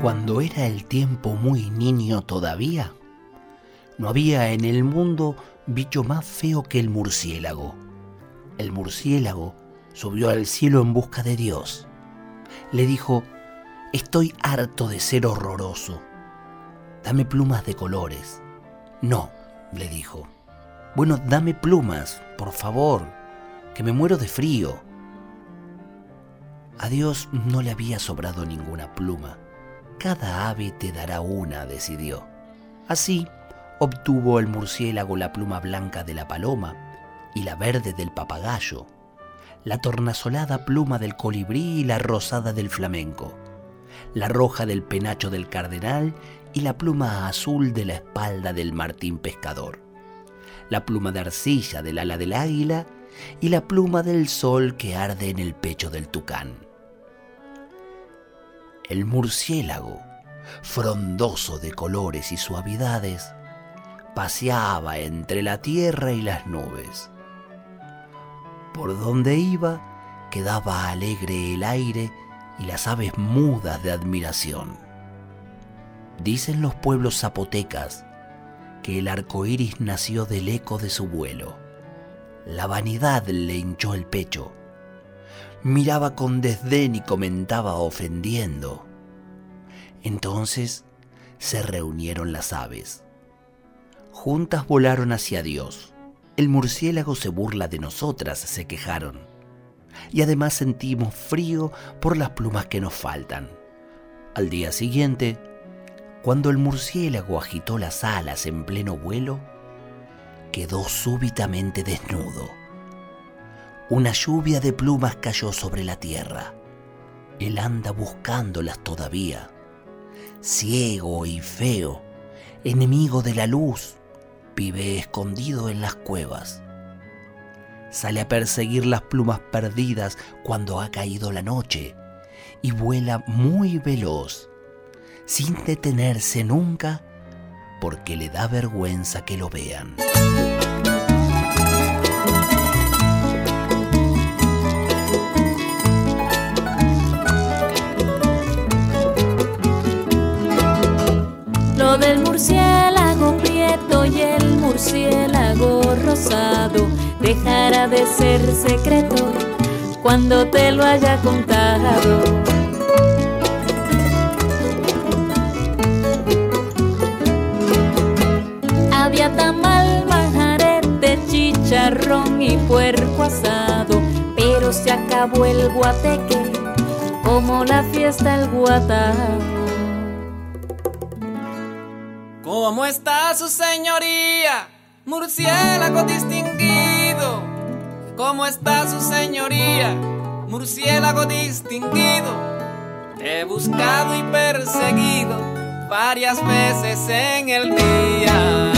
Cuando era el tiempo muy niño todavía, no había en el mundo bicho más feo que el murciélago. El murciélago subió al cielo en busca de Dios. Le dijo, estoy harto de ser horroroso. Dame plumas de colores. No, le dijo. Bueno, dame plumas, por favor, que me muero de frío. A Dios no le había sobrado ninguna pluma cada ave te dará una, decidió. Así, obtuvo el murciélago la pluma blanca de la paloma y la verde del papagayo, la tornasolada pluma del colibrí y la rosada del flamenco, la roja del penacho del cardenal y la pluma azul de la espalda del martín pescador, la pluma de arcilla del ala del águila y la pluma del sol que arde en el pecho del tucán el murciélago, frondoso de colores y suavidades, paseaba entre la tierra y las nubes. Por donde iba quedaba alegre el aire y las aves mudas de admiración. Dicen los pueblos zapotecas que el arco iris nació del eco de su vuelo. La vanidad le hinchó el pecho miraba con desdén y comentaba ofendiendo. Entonces se reunieron las aves. Juntas volaron hacia Dios. El murciélago se burla de nosotras, se quejaron. Y además sentimos frío por las plumas que nos faltan. Al día siguiente, cuando el murciélago agitó las alas en pleno vuelo, quedó súbitamente desnudo una lluvia de plumas cayó sobre la tierra. Él anda buscándolas todavía. Ciego y feo, enemigo de la luz, vive escondido en las cuevas. Sale a perseguir las plumas perdidas cuando ha caído la noche y vuela muy veloz, sin detenerse nunca porque le da vergüenza que lo vean. Del murciélago prieto y el murciélago rosado dejará de ser secreto cuando te lo haya contado. Había tamal, manjarete, chicharrón y puerco asado, pero se acabó el guateque como la fiesta el guatao. ¿Cómo está su señoría? Murciélago distinguido. ¿Cómo está su señoría? Murciélago distinguido. He buscado y perseguido varias veces en el día.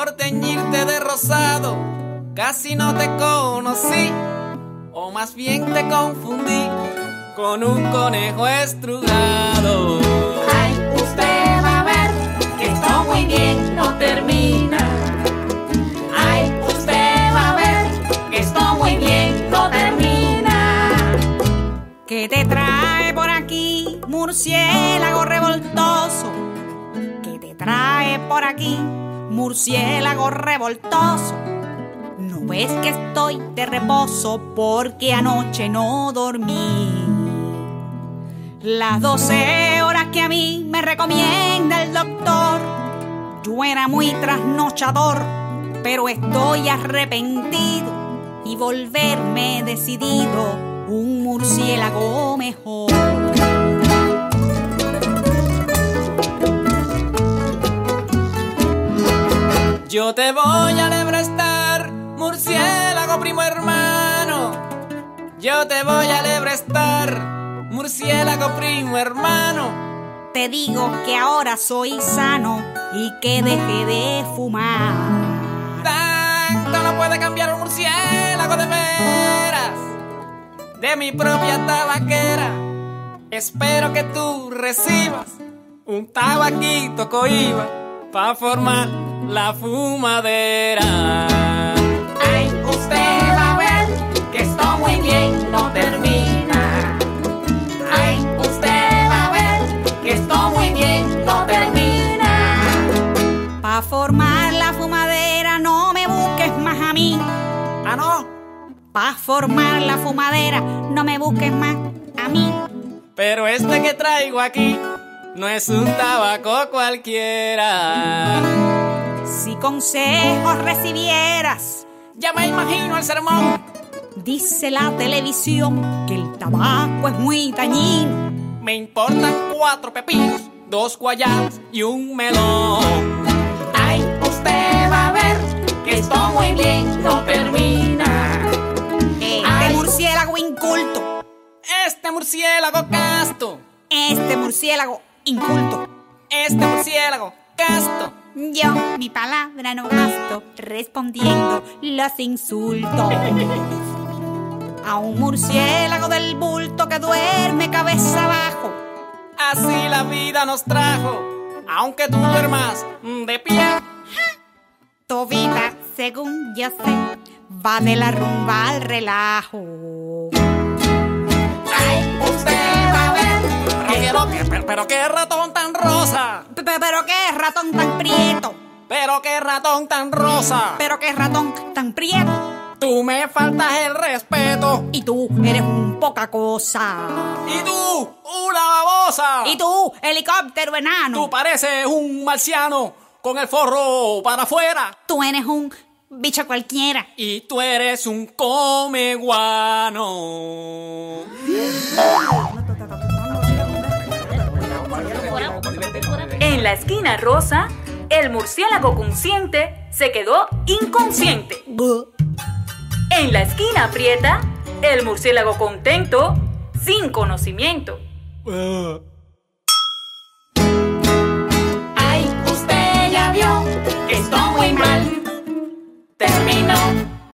Por teñirte de rosado, casi no te conocí, o más bien te confundí con un conejo estrugado. Ay, usted va a ver que esto muy bien no termina. Ay, usted va a ver que esto muy bien no termina. ¿Qué te trae por aquí, murciélago revoltoso? ¿Qué te trae por aquí? Murciélago revoltoso. No ves que estoy de reposo porque anoche no dormí. Las 12 horas que a mí me recomienda el doctor. Yo era muy trasnochador, pero estoy arrepentido y volverme decidido un murciélago mejor. Yo te voy a lebrestar, murciélago primo hermano. Yo te voy a lebrestar, murciélago primo hermano. Te digo que ahora soy sano y que dejé de fumar. Tanto no puede cambiar un murciélago de veras. De mi propia tabaquera. Espero que tú recibas un tabaquito coiba para formar la fumadera. Ay, usted va a ver que esto muy bien no termina. Ay, usted va a ver que esto muy bien no termina. Pa' formar la fumadera no me busques más a mí. Ah, no. Pa' formar la fumadera no me busques más a mí. Pero este que traigo aquí no es un tabaco cualquiera. Si consejos recibieras, Ya me imagino el sermón. dice la televisión que el tabaco es muy dañino. Me importan cuatro pepinos, dos guayabas y un melón. Ay, usted va a ver que esto muy bien no termina. Este Ay. murciélago inculto, Este murciélago casto, este murciélago inculto. este murciélago casto. Yo mi palabra no gasto respondiendo los insultos. A un murciélago del bulto que duerme cabeza abajo. Así la vida nos trajo, aunque tú duermas de pie. Tu vida, según yo sé, va de la rumba al relajo. Ay, usted va a ver Pero, pero, pero, qué ratón tan rosa, Pero qué ratón tan prieto, pero qué ratón tan rosa. pero qué ratón tan prieto. Tú me faltas el respeto. Y tú eres un poca cosa. Y tú, una babosa. Y tú, helicóptero enano. Tú pareces un marciano con el forro para afuera. Tú eres un bicho cualquiera. Y tú eres un comeguano. En la esquina rosa, el murciélago consciente se quedó inconsciente. En la esquina aprieta, el murciélago contento, sin conocimiento. Ay, usted ya vio que esto muy mal terminó.